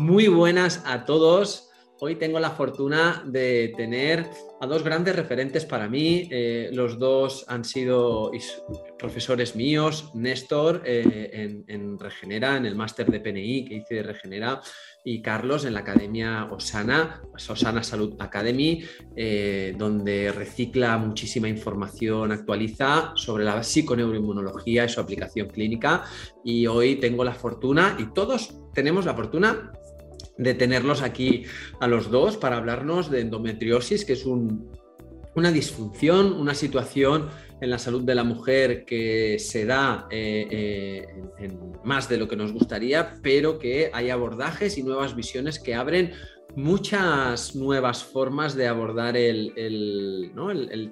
Muy buenas a todos. Hoy tengo la fortuna de tener a dos grandes referentes para mí. Eh, los dos han sido profesores míos, Néstor eh, en, Regenera, en el máster de PNI que hice de Regenera, y Carlos en la Academia Osana, Osana Salud Academy, eh, donde recicla muchísima información, actualiza sobre la psiconeuroinmunología y su aplicación clínica. Y hoy tengo la fortuna, y todos tenemos la fortuna de tenerlos aquí a los dos para hablarnos de endometriosis, que es una disfunción, una situación en la salud de la mujer que se da eh, eh, en, más de lo que nos gustaría, pero que hay abordajes y nuevas visiones que abren muchas nuevas formas de abordar el,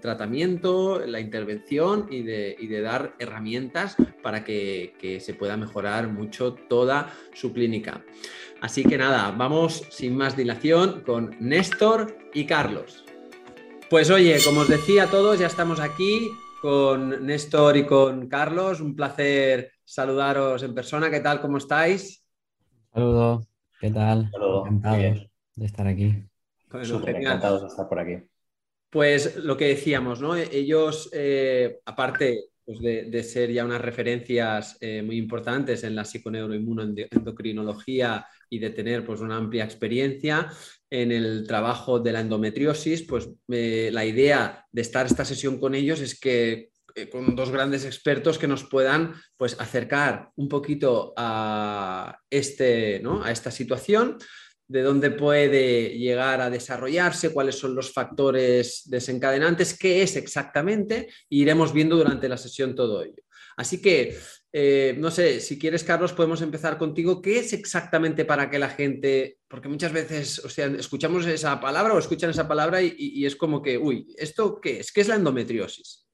tratamiento, la intervención y de, dar herramientas para que, se pueda mejorar mucho toda su clínica. Así que nada, vamos sin más dilación con Néstor y Carlos. Pues oye, como os decía a todos, ya estamos aquí con Néstor y con Carlos. Un placer saludaros en persona. ¿Qué tal? ¿Cómo estáis? Saludos. ¿Qué tal? Encantados de estar aquí. encantados de estar por aquí. Pues lo que decíamos, ¿no? Ellos, eh, aparte pues de, ser ya unas referencias eh, muy importantes en la psiconeuroinmunoendocrinología y de tener pues, una amplia experiencia en el trabajo de la endometriosis, pues eh, la idea de estar esta sesión con ellos es que con dos grandes expertos que nos puedan pues, acercar un poquito a, este, ¿no? a esta situación de dónde puede llegar a desarrollarse, cuáles son los factores desencadenantes, qué es exactamente, y iremos viendo durante la sesión todo ello. Así que, eh, no sé, si quieres, Carlos, podemos empezar contigo. ¿Qué es exactamente para que la gente, porque muchas veces, o sea, escuchamos esa palabra o escuchan esa palabra y, es como que, uy, ¿esto qué es? ¿Qué es la endometriosis?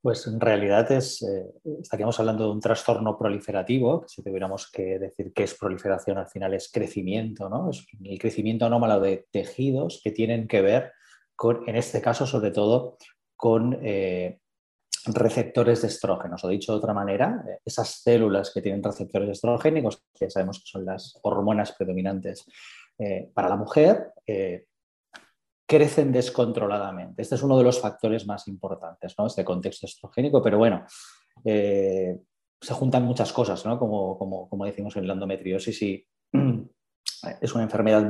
Pues en realidad es, eh, estaríamos hablando de un trastorno proliferativo, si tuviéramos que decir qué es proliferación, al final es crecimiento, ¿no? Es el crecimiento anómalo de tejidos que tienen que ver con, en este caso, sobre todo, con eh, receptores de estrógenos, o dicho de otra manera, eh, esas células que tienen receptores estrogénicos, que sabemos que son las hormonas predominantes para la mujer, crecen descontroladamente. Este es uno de los factores más importantes, ¿no? Este contexto estrogénico, pero bueno, eh, se juntan muchas cosas, ¿no? Como, como, como decimos en la endometriosis y es una enfermedad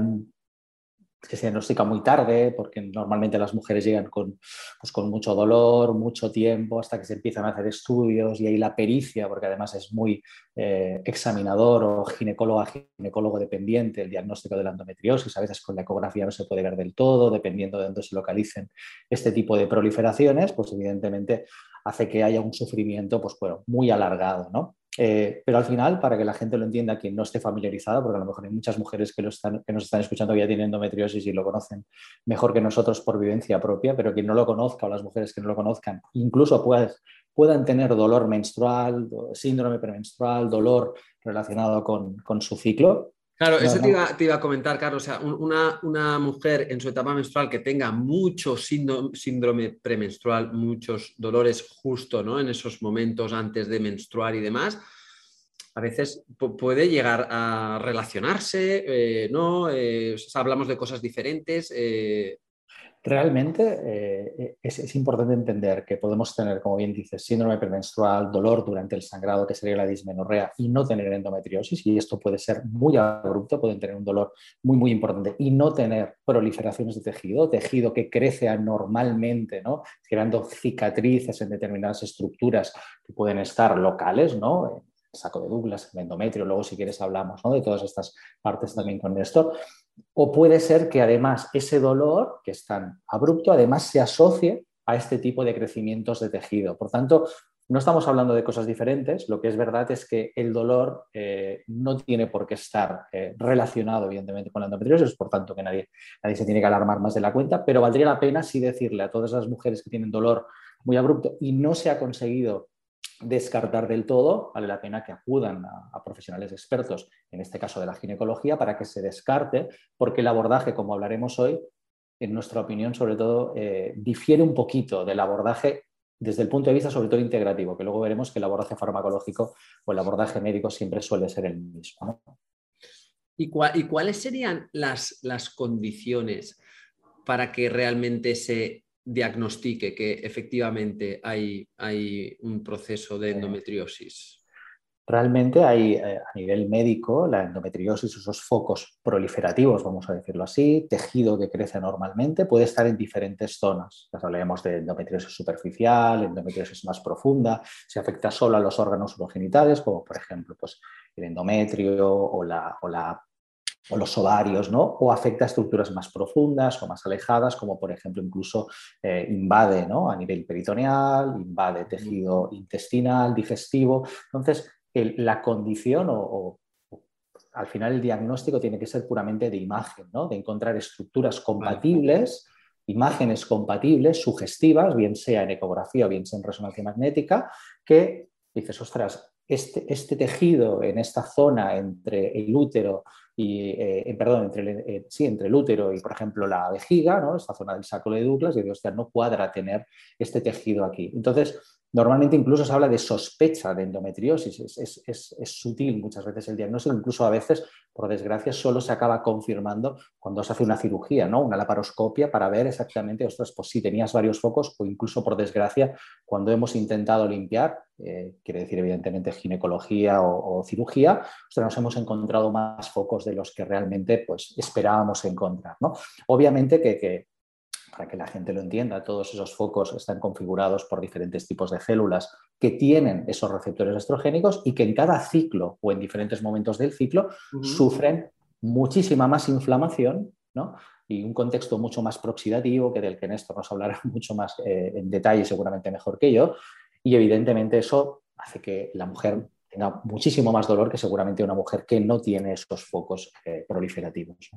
que se diagnostica muy tarde, porque normalmente las mujeres llegan con, pues con, mucho dolor, mucho tiempo, hasta que se empiezan a hacer estudios y ahí la pericia, porque además es muy eh, examinador o ginecólogo ginecólogo dependiente, el diagnóstico de la endometriosis, a veces con la ecografía no se puede ver del todo, dependiendo de dónde se localicen este tipo de proliferaciones, pues evidentemente hace que haya un sufrimiento pues, bueno, muy alargado, ¿no? Eh, pero al final, para que la gente lo entienda, quien no esté familiarizado, porque a lo mejor hay muchas mujeres que, nos están escuchando que ya tienen endometriosis y lo conocen mejor que nosotros por vivencia propia, pero quien no lo conozca o las mujeres que no lo conozcan, incluso puedan tener dolor menstrual, síndrome premenstrual, dolor relacionado con su ciclo, Claro, eso te iba, a comentar, Carlos. O sea, una, mujer en su etapa menstrual que tenga mucho síndrome premenstrual, muchos dolores justo ¿no? en esos momentos antes de menstruar y demás, a veces puede llegar a relacionarse, eh, ¿no? Eh, hablamos de cosas diferentes. Eh, Realmente eh, es, importante entender que podemos tener, como bien dices, síndrome premenstrual, dolor durante el sangrado, que sería la dismenorrea, y no tener endometriosis, y esto puede ser muy abrupto, pueden tener un dolor muy, muy importante, y no tener proliferaciones de tejido, tejido que crece anormalmente, ¿no? creando cicatrices en determinadas estructuras que pueden estar locales, ¿no? saco de Douglas, el endometrio, luego si quieres hablamos de todas estas partes también con esto. O puede ser que además ese dolor, que es tan abrupto, además se asocie a este tipo de crecimientos de tejido. Por tanto, no estamos hablando de cosas diferentes, lo que es verdad es que el dolor eh, no tiene por qué estar eh, relacionado, evidentemente, con la endometriosis, por tanto que nadie, nadie se tiene que alarmar más de la cuenta, pero valdría la pena sí decirle a todas las mujeres que tienen dolor muy abrupto y no se ha conseguido descartar del todo, vale la pena que acudan a, profesionales expertos, en este caso de la ginecología, para que se descarte, porque el abordaje, como hablaremos hoy, en nuestra opinión, sobre todo, eh, difiere un poquito del abordaje desde el punto de vista sobre todo integrativo, que luego veremos que el abordaje farmacológico o el abordaje médico siempre suele ser el mismo. ¿Y, cuáles serían las, las condiciones para que realmente se diagnostique que efectivamente hay, hay un proceso de endometriosis? Realmente hay eh, a nivel médico la endometriosis, esos focos proliferativos, vamos a decirlo así, tejido que crece normalmente, puede estar en diferentes zonas. Ya hablaremos de endometriosis superficial, endometriosis más profunda, se afecta solo a los órganos urogenitales, como por ejemplo pues, el endometrio o, la, o, los ovarios, ¿no? o afecta a estructuras más profundas o más alejadas, como por ejemplo incluso eh, invade ¿no? a nivel peritoneal, invade tejido intestinal, digestivo. Entonces, la condición o, al final el diagnóstico tiene que ser puramente de imagen, ¿no? de encontrar estructuras compatibles, imágenes compatibles, sugestivas, bien sea en ecografía o bien sea en resonancia magnética, que dices, ostras, este, este tejido en esta zona entre el útero y, eh, perdón, entre el, eh, sí, entre el útero y, por ejemplo, la vejiga, ¿no? esta zona del saco de Douglas, y digo, hostia, no cuadra tener este tejido aquí. Entonces, Normalmente incluso se habla de sospecha de endometriosis, es, sutil muchas veces el diagnóstico, incluso a veces, por desgracia, solo se acaba confirmando cuando se hace una cirugía, ¿no? una laparoscopia para ver exactamente, ostras, pues si tenías varios focos o incluso por desgracia, cuando hemos intentado limpiar, eh, quiere decir evidentemente ginecología o, cirugía, nos hemos encontrado más focos de los que realmente pues, esperábamos encontrar. Obviamente que para que la gente lo entienda, todos esos focos están configurados por diferentes tipos de células que tienen esos receptores estrogénicos y que en cada ciclo o en diferentes momentos del ciclo sufren muchísima más inflamación y un contexto mucho más proxidativo, que del que Néstor nos hablará mucho más eh, en detalle, seguramente mejor que yo. Y evidentemente eso hace que la mujer tenga muchísimo más dolor que seguramente una mujer que no tiene esos focos eh, proliferativos.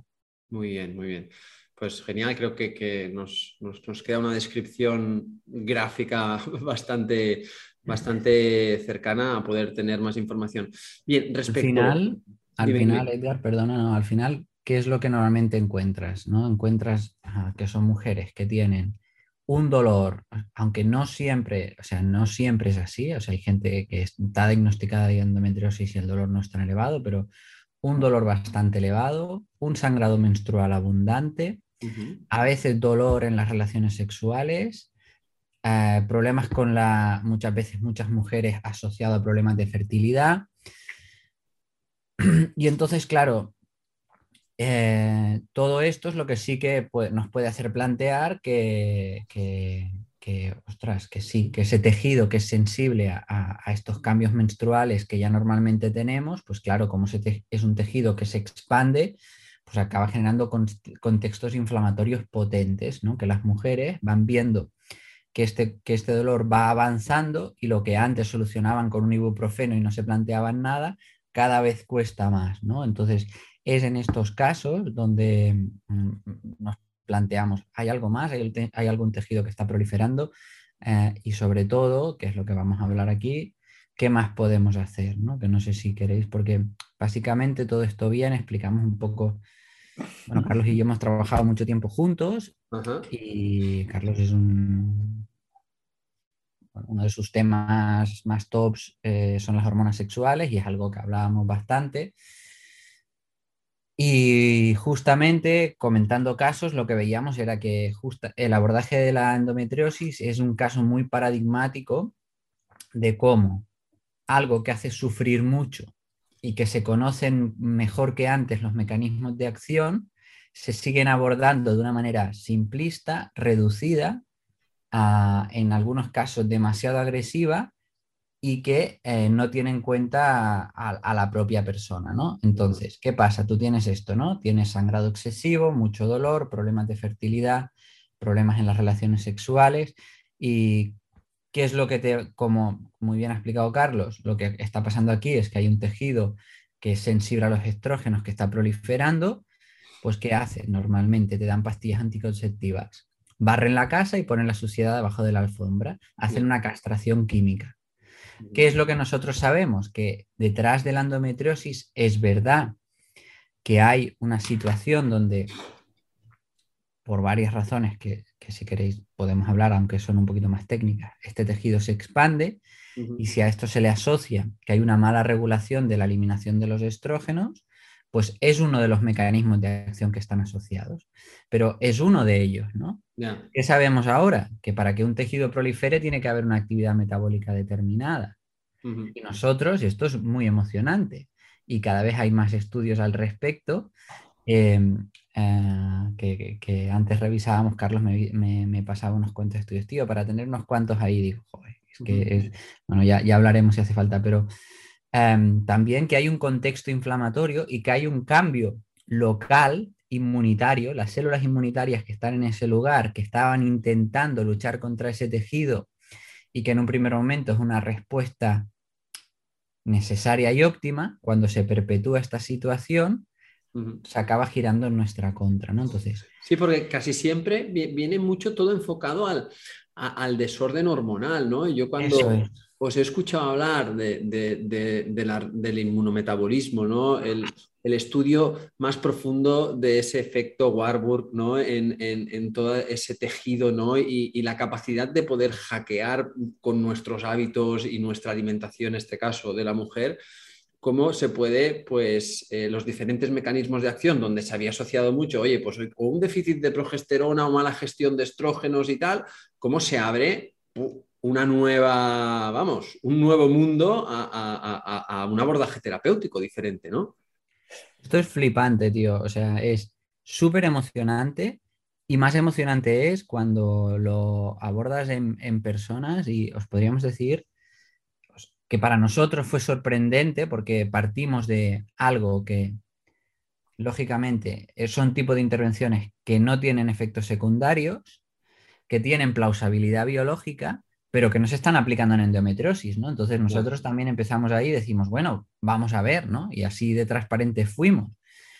Muy bien, muy bien. Pues genial, creo que, nos, queda una descripción gráfica bastante, bastante cercana a poder tener más información. Bien, respecto... Al final, al final Edgar, perdona, no, al final, ¿qué es lo que normalmente encuentras? ¿no? Encuentras que son mujeres que tienen un dolor, aunque no siempre, o sea, no siempre es así, o sea, hay gente que está diagnosticada de endometriosis y el dolor no es tan elevado, pero un dolor bastante elevado, un sangrado menstrual abundante, a veces dolor en las relaciones sexuales, eh, problemas con la, muchas veces muchas mujeres asociadas a problemas de fertilidad. Y entonces, claro, eh, todo esto es lo que sí que nos puede hacer plantear que, que, ostras, que sí, que ese tejido que es sensible a, estos cambios menstruales que ya normalmente tenemos, pues claro, como es un tejido que se expande, pues acaba generando contextos inflamatorios potentes, ¿no? que las mujeres van viendo que este, que este dolor va avanzando y lo que antes solucionaban con un ibuprofeno y no se planteaban nada, cada vez cuesta más. ¿no? Entonces, es en estos casos donde mm, nos planteamos, ¿hay algo más? ¿Hay, algún tejido que está proliferando? Eh, y sobre todo, que es lo que vamos a hablar aquí, ¿qué más podemos hacer? ¿no? Que no sé si queréis, porque básicamente todo esto bien, explicamos un poco bueno, Carlos y yo hemos trabajado mucho tiempo juntos y Carlos es un... Uno de sus temas más tops eh, son las hormonas sexuales y es algo que hablábamos bastante. Y justamente comentando casos, lo que veíamos era que el abordaje de la endometriosis es un caso muy paradigmático de cómo algo que hace sufrir mucho y que se conocen mejor que antes los mecanismos de acción, se siguen abordando de una manera simplista, reducida, en algunos casos demasiado agresiva y que eh, no tiene en cuenta a, la propia persona, ¿no? Entonces, ¿qué pasa? Tú tienes esto, ¿no? Tienes sangrado excesivo, mucho dolor, problemas de fertilidad, problemas en las relaciones sexuales y ¿Qué es lo que te, como muy bien ha explicado Carlos, lo que está pasando aquí es que hay un tejido que es sensible a los estrógenos que está proliferando, pues ¿qué hace? Normalmente te dan pastillas anticonceptivas, barren la casa y ponen la suciedad debajo de la alfombra, hacen una castración química. ¿Qué es lo que nosotros sabemos? Que detrás de la endometriosis es verdad que hay una situación donde, por varias razones que que si queréis podemos hablar, aunque son un poquito más técnicas, este tejido se expande y si a esto se le asocia que hay una mala regulación de la eliminación de los estrógenos, pues es uno de los mecanismos de acción que están asociados, pero es uno de ellos, ¿no? ¿Qué sabemos ahora? Que para que un tejido prolifere tiene que haber una actividad metabólica determinada. Y nosotros, y esto es muy emocionante, y cada vez hay más estudios al respecto, em, eh, que, antes revisábamos, Carlos me, pasaba unos cuantos estudios, tío, para tener unos cuantos ahí, digo, joder, es que es, bueno, ya, ya hablaremos si hace falta, pero Em, también que hay un contexto inflamatorio y que hay un cambio local inmunitario, las células inmunitarias que están en ese lugar, que estaban intentando luchar contra ese tejido y que en un primer momento es una respuesta necesaria y óptima, cuando se perpetúa esta situación, se acaba girando en nuestra contra, ¿no? Entonces... Sí, porque casi siempre viene mucho todo enfocado al, al desorden hormonal, ¿no? Yo cuando, os he escuchado hablar del inmunometabolismo, ¿no? El, estudio más profundo de ese efecto Warburg ¿no? en, todo ese tejido ¿no? Y, la capacidad de poder hackear con nuestros hábitos y nuestra alimentación, en este caso de la mujer, cómo se puede, pues, eh, los diferentes mecanismos de acción donde se había asociado mucho, oye, pues o un déficit de progesterona o mala gestión de estrógenos y tal, cómo se abre una nueva, vamos, un nuevo mundo a, un abordaje terapéutico diferente, ¿no? Esto es flipante, tío. O sea, es súper emocionante y más emocionante es cuando lo abordas en, personas y os podríamos decir que para nosotros fue sorprendente porque partimos de algo que, lógicamente, son tipo de intervenciones que no tienen efectos secundarios, que tienen plausibilidad biológica pero que no se están aplicando en endometriosis, ¿no? Entonces nosotros también empezamos ahí y decimos, bueno, vamos a ver, ¿no? Y así de transparente fuimos.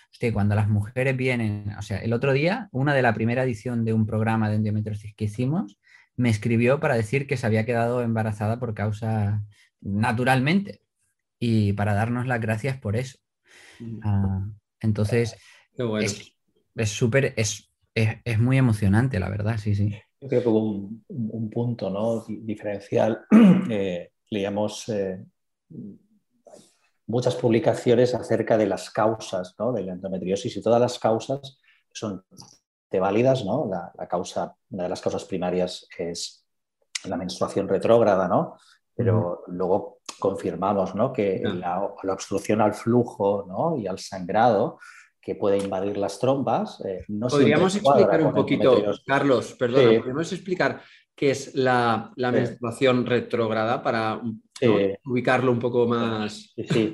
Hostia, cuando las mujeres vienen, o sea, el otro día, una de la primera edición de un programa de endometriosis que hicimos, me escribió para decir que se había quedado embarazada por causa naturalmente y para darnos las gracias por eso. Ah, entonces, es súper, es, es muy emocionante, la verdad, sí, sí. Yo creo que hubo un, punto ¿no? diferencial. Eh, leíamos eh, muchas publicaciones acerca de las causas ¿no? de la endometriosis y todas las causas son válidas. ¿no? La, causa, una de las causas primarias es la menstruación retrógrada, ¿no? Pero luego confirmamos ¿no? que la, la, obstrucción al flujo ¿no? y al sangrado que puede invadir las trompas. Eh, no podríamos explicar un poquito, Carlos, perdón, podríamos explicar qué es la, menstruación retrógrada para ubicarlo un poco más. Sí,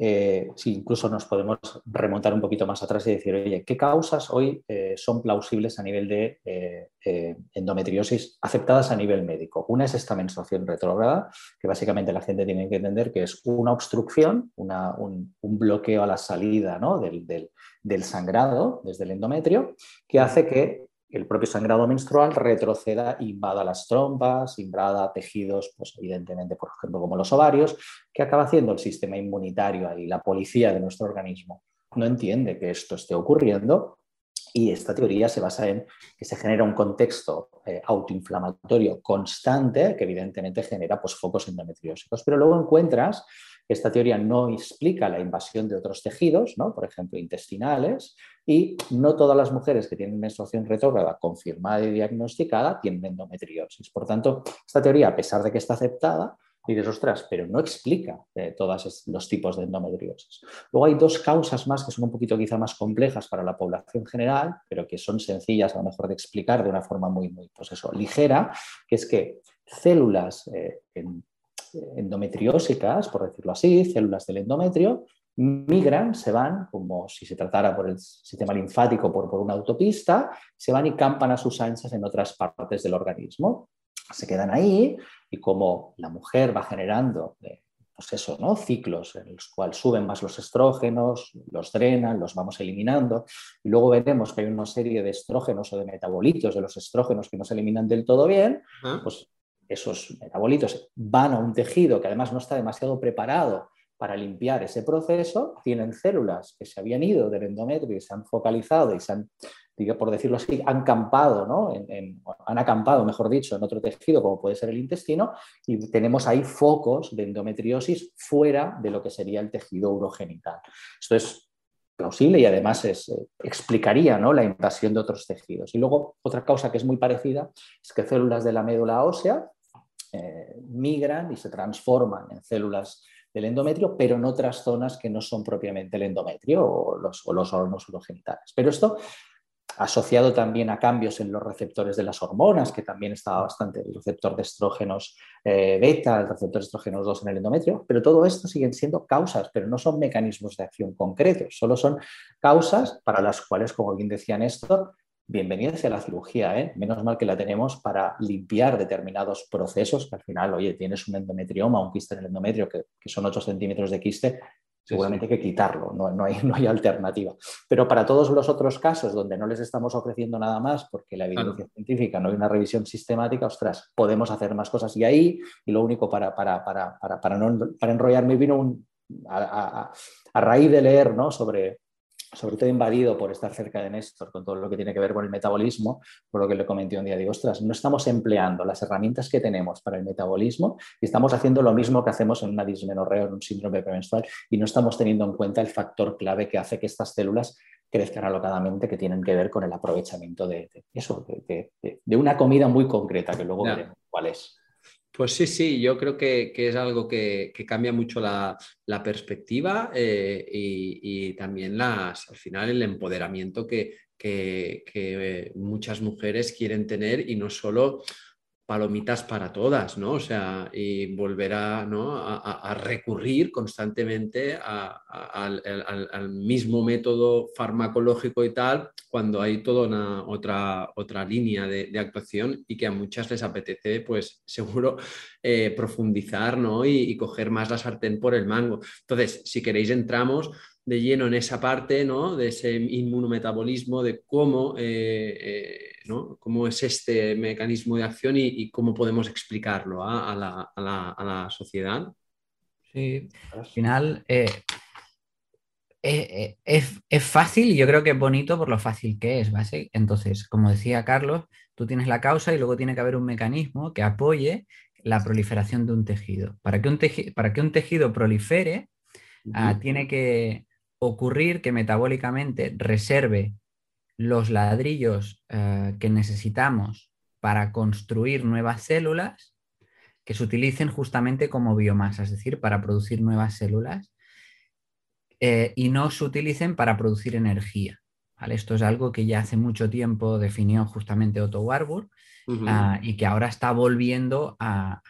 eh, sí, incluso nos podemos remontar un poquito más atrás y decir, oye, ¿qué causas hoy eh, son plausibles a nivel de eh, endometriosis aceptadas a nivel médico? Una es esta menstruación retrógrada, que básicamente la gente tiene que entender que es una obstrucción, un, bloqueo a la salida del, del sangrado desde el endometrio, que hace que el propio sangrado menstrual retroceda, invada las trompas, invada tejidos, pues evidentemente, por ejemplo, como los ovarios, que acaba haciendo el sistema inmunitario y la policía de nuestro organismo no entiende que esto esté ocurriendo y esta teoría se basa en que se genera un contexto eh, autoinflamatorio constante que evidentemente genera pues, focos endometriósicos. Pero luego encuentras esta teoría no explica la invasión de otros tejidos, ¿no? por ejemplo, intestinales, y no todas las mujeres que tienen menstruación retrógrada confirmada y diagnosticada tienen endometriosis. Por tanto, esta teoría, a pesar de que está aceptada, dices, ostras, pero no explica eh, todos los tipos de endometriosis. Luego hay dos causas más que son un poquito quizá más complejas para la población general, pero que son sencillas a lo mejor de explicar de una forma muy, muy pues eso, ligera, que es que células eh, en endometriósicas, por decirlo así, células del endometrio, migran, se van, como si se tratara por el sistema linfático por, por una autopista, se van y campan a sus anchas en otras partes del organismo. Se quedan ahí y como la mujer va generando eh, pues eso, ¿no? ciclos en los cuales suben más los estrógenos, los drenan, los vamos eliminando, y luego veremos que hay una serie de estrógenos o de metabolitos de los estrógenos que no se eliminan del todo bien, pues esos metabolitos van a un tejido que además no está demasiado preparado para limpiar ese proceso, tienen células que se habían ido del endometrio y se han focalizado y se han, por decirlo así, han campado, ¿no? han acampado, mejor dicho, en otro tejido como puede ser el intestino y tenemos ahí focos de endometriosis fuera de lo que sería el tejido urogenital. Esto es plausible y además es, eh, explicaría ¿no? la invasión de otros tejidos. Y luego otra causa que es muy parecida es que células de la médula ósea eh, migran y se transforman en células del endometrio, pero en otras zonas que no son propiamente el endometrio o los, o los órganos urogenitales. Pero esto asociado también a cambios en los receptores de las hormonas, que también estaba bastante, el receptor de estrógenos eh, beta, el receptor de estrógenos 2 en el endometrio, pero todo esto siguen siendo causas, pero no son mecanismos de acción concretos, solo son causas para las cuales, como bien decía Néstor, bienvenida sea la cirugía, ¿eh? menos mal que la tenemos para limpiar determinados procesos, que al final, oye, tienes un endometrioma, un quiste en el endometrio, que, que son 8 centímetros de quiste, seguramente hay que quitarlo, no, hay, no, hay, alternativa. Pero para todos los otros casos donde no les estamos ofreciendo nada más porque la evidencia científica no hay una revisión sistemática, ostras, podemos hacer más cosas. Y ahí, y lo único para, para, para, para, no, para enrollarme, vino un, a, a, raíz de leer ¿no? sobre, sobre todo invadido por estar cerca de Néstor con todo lo que tiene que ver con el metabolismo, por lo que le comenté un día, digo, ostras, no estamos empleando las herramientas que tenemos para el metabolismo y estamos haciendo lo mismo que hacemos en una dismenorrea o en un síndrome premenstrual y no estamos teniendo en cuenta el factor clave que hace que estas células crezcan alocadamente, que tienen que ver con el aprovechamiento de, eso, de, una comida muy concreta, que luego veremos cuál es. Pues sí, sí, yo creo que, es algo que, cambia mucho la, perspectiva eh, y, también las, al final el empoderamiento que, que, muchas mujeres quieren tener y no solo palomitas para todas, ¿no? O sea, y volver a, recurrir constantemente al, mismo método farmacológico y tal, cuando hay toda otra, otra línea de, actuación y que a muchas les apetece, pues seguro, eh, profundizar, ¿no? Y, coger más la sartén por el mango. Entonces, si queréis, entramos de lleno en esa parte, ¿no? De ese inmunometabolismo, de cómo... Eh, eh, ¿Cómo es este mecanismo de acción y, cómo podemos explicarlo ¿ah? a, la, sociedad? Sí, al final eh, eh, eh, es, fácil y yo creo que es bonito por lo fácil que es, Entonces, como decía Carlos, tú tienes la causa y luego tiene que haber un mecanismo que apoye la proliferación de un tejido. Para que un, tejido, para que un tejido prolifere, ah, tiene que ocurrir que metabólicamente reserve los ladrillos eh, que necesitamos para construir nuevas células que se utilicen justamente como biomasa, es decir, para producir nuevas células eh, y no se utilicen para producir energía. Esto es algo que ya hace mucho tiempo definió justamente Otto Warburg ah, y que ahora está volviendo a,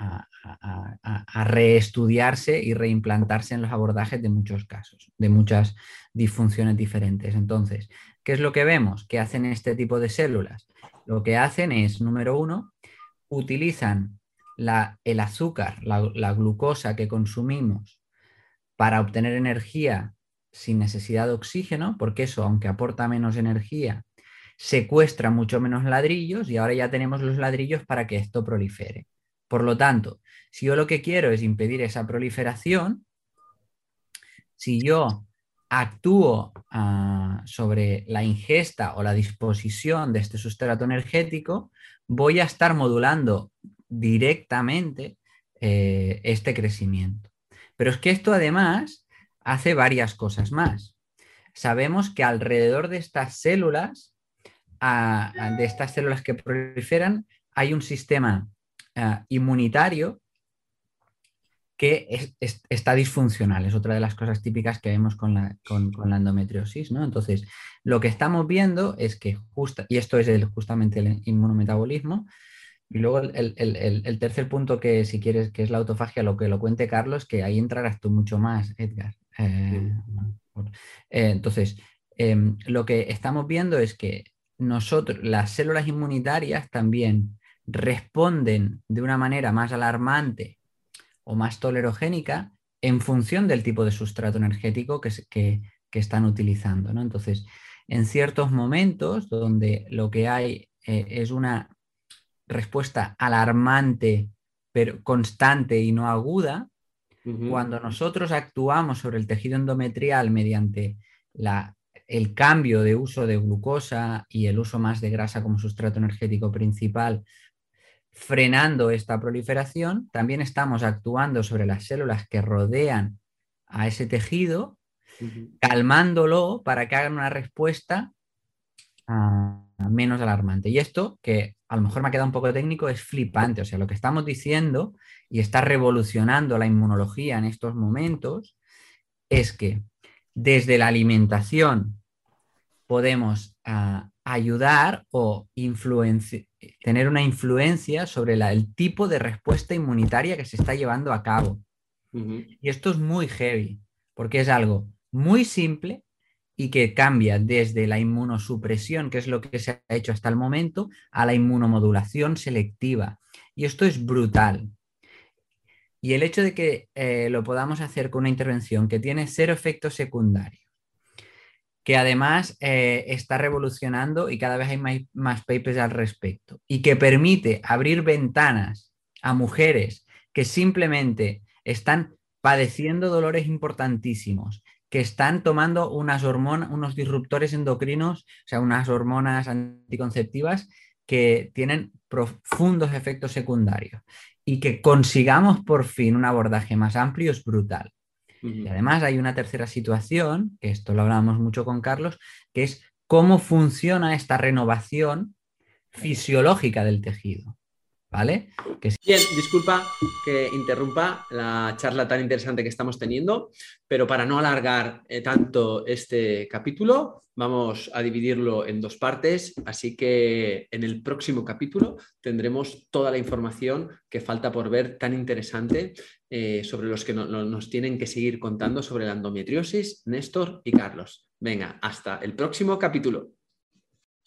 a, reestudiarse y reimplantarse en los abordajes de muchos casos, de muchas disfunciones diferentes. Entonces, ¿Qué es lo que vemos? que hacen este tipo de células? Lo que hacen es, número uno, utilizan el azúcar, la, glucosa que consumimos para obtener energía sin necesidad de oxígeno, porque eso, aunque aporta menos energía, secuestra mucho menos ladrillos y ahora ya tenemos los ladrillos para que esto prolifere. Por lo tanto, si yo lo que quiero es impedir esa proliferación, si yo actúo ah, sobre la ingesta o la disposición de este sustrato energético, voy a estar modulando directamente eh, este crecimiento. Pero es que esto además hace varias cosas más. Sabemos que alrededor de estas células, ah, de estas células que proliferan, hay un sistema ah, inmunitario que está disfuncional, es otra de las cosas típicas que vemos con la, endometriosis, ¿no? Entonces, lo que estamos viendo es que, justa, y esto es justamente el inmunometabolismo, y luego el, tercer punto que, si quieres, que es la autofagia, lo que lo cuente Carlos, que ahí entrarás tú mucho más, Edgar. Eh, eh, entonces, em, lo que estamos viendo es que nosotros, las células inmunitarias también responden de una manera más alarmante o más tolerogénica en función del tipo de sustrato energético que, que, están utilizando. ¿no? Entonces, en ciertos momentos donde lo que hay eh, es una respuesta alarmante, pero constante y no aguda, cuando nosotros actuamos sobre el tejido endometrial mediante la, el cambio de uso de glucosa y el uso más de grasa como sustrato energético principal frenando esta proliferación, también estamos actuando sobre las células que rodean a ese tejido calmándolo para que hagan una respuesta ah, menos alarmante. Y esto, que a lo mejor me ha quedado un poco técnico, es flipante. O sea, lo que estamos diciendo y está revolucionando la inmunología en estos momentos es que desde la alimentación podemos ah, ayudar o tener una influencia sobre el tipo de respuesta inmunitaria que se está llevando a cabo. Y esto es muy heavy, porque es algo muy simple y que cambia desde la inmunosupresión, que es lo que se ha hecho hasta el momento, a la inmunomodulación selectiva. Y esto es brutal. Y el hecho de que eh, lo podamos hacer con una intervención que tiene cero efectos secundarios, que además eh, está revolucionando y cada vez hay más, más papers al respecto, y que permite abrir ventanas a mujeres que simplemente están padeciendo dolores importantísimos, que están tomando unas hormonas, unos disruptores endocrinos, o sea, unas hormonas anticonceptivas que tienen profundos efectos secundarios y que consigamos por fin un abordaje más amplio es brutal. Y además hay una tercera situación, que esto lo hablamos mucho con Carlos, que es cómo funciona esta renovación fisiológica del tejido. ¿Vale? Bien, disculpa que interrumpa la charla tan interesante que estamos teniendo, pero para no alargar eh, tanto este capítulo, vamos a dividirlo en dos partes, así que en el próximo capítulo tendremos toda la información que falta por ver tan interesante eh, sobre los que nos tienen que seguir contando sobre la endometriosis, Néstor y Carlos. Venga, hasta el próximo capítulo.